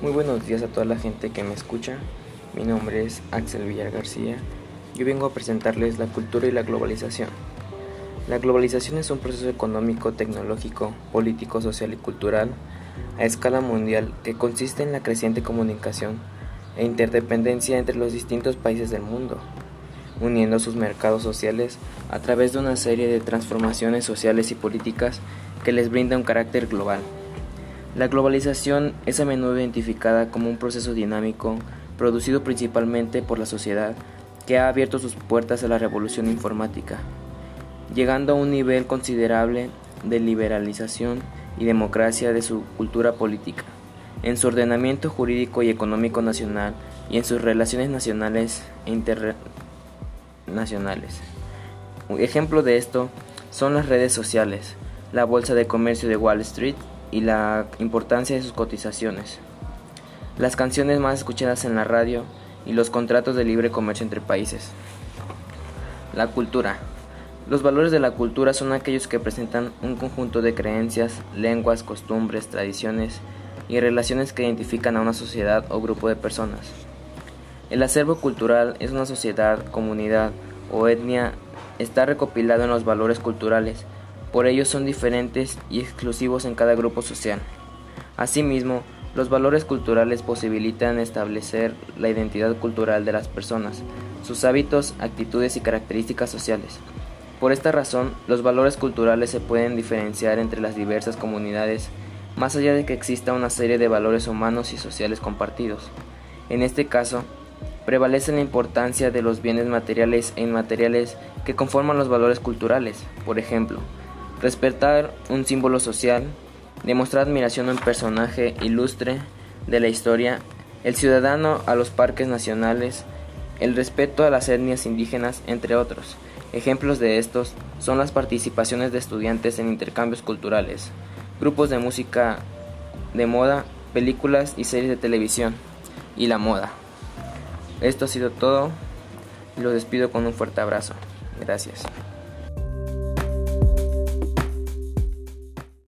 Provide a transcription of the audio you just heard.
Muy buenos días a toda la gente que me escucha. Mi nombre es Axel Villar García. Yo vengo a presentarles la cultura y la globalización. La globalización es un proceso económico, tecnológico, político, social y cultural a escala mundial que consiste en la creciente comunicación e interdependencia entre los distintos países del mundo, uniendo sus mercados sociales a través de una serie de transformaciones sociales y políticas que les brinda un carácter global. La globalización es a menudo identificada como un proceso dinámico producido principalmente por la sociedad que ha abierto sus puertas a la revolución informática, llegando a un nivel considerable de liberalización y democracia de su cultura política, en su ordenamiento jurídico y económico nacional y en sus relaciones nacionales e internacionales. Un ejemplo de esto son las redes sociales, la Bolsa de Comercio de Wall Street y la importancia de sus cotizaciones, las canciones más escuchadas en la radio y los contratos de libre comercio entre países. La cultura. Los valores de la cultura son aquellos que presentan un conjunto de creencias, lenguas, costumbres, tradiciones y relaciones que identifican a una sociedad o grupo de personas. El acervo cultural es una sociedad, comunidad o etnia está recopilado en los valores culturales por ello son diferentes y exclusivos en cada grupo social. Asimismo, los valores culturales posibilitan establecer la identidad cultural de las personas, sus hábitos, actitudes y características sociales. Por esta razón, los valores culturales se pueden diferenciar entre las diversas comunidades, más allá de que exista una serie de valores humanos y sociales compartidos. En este caso, prevalece la importancia de los bienes materiales e inmateriales que conforman los valores culturales. Por ejemplo, respetar un símbolo social, demostrar admiración a un personaje ilustre de la historia, el ciudadano a los parques nacionales, el respeto a las etnias indígenas, entre otros. Ejemplos de estos son las participaciones de estudiantes en intercambios culturales, grupos de música de moda, películas y series de televisión, y la moda. Esto ha sido todo. Los despido con un fuerte abrazo. Gracias.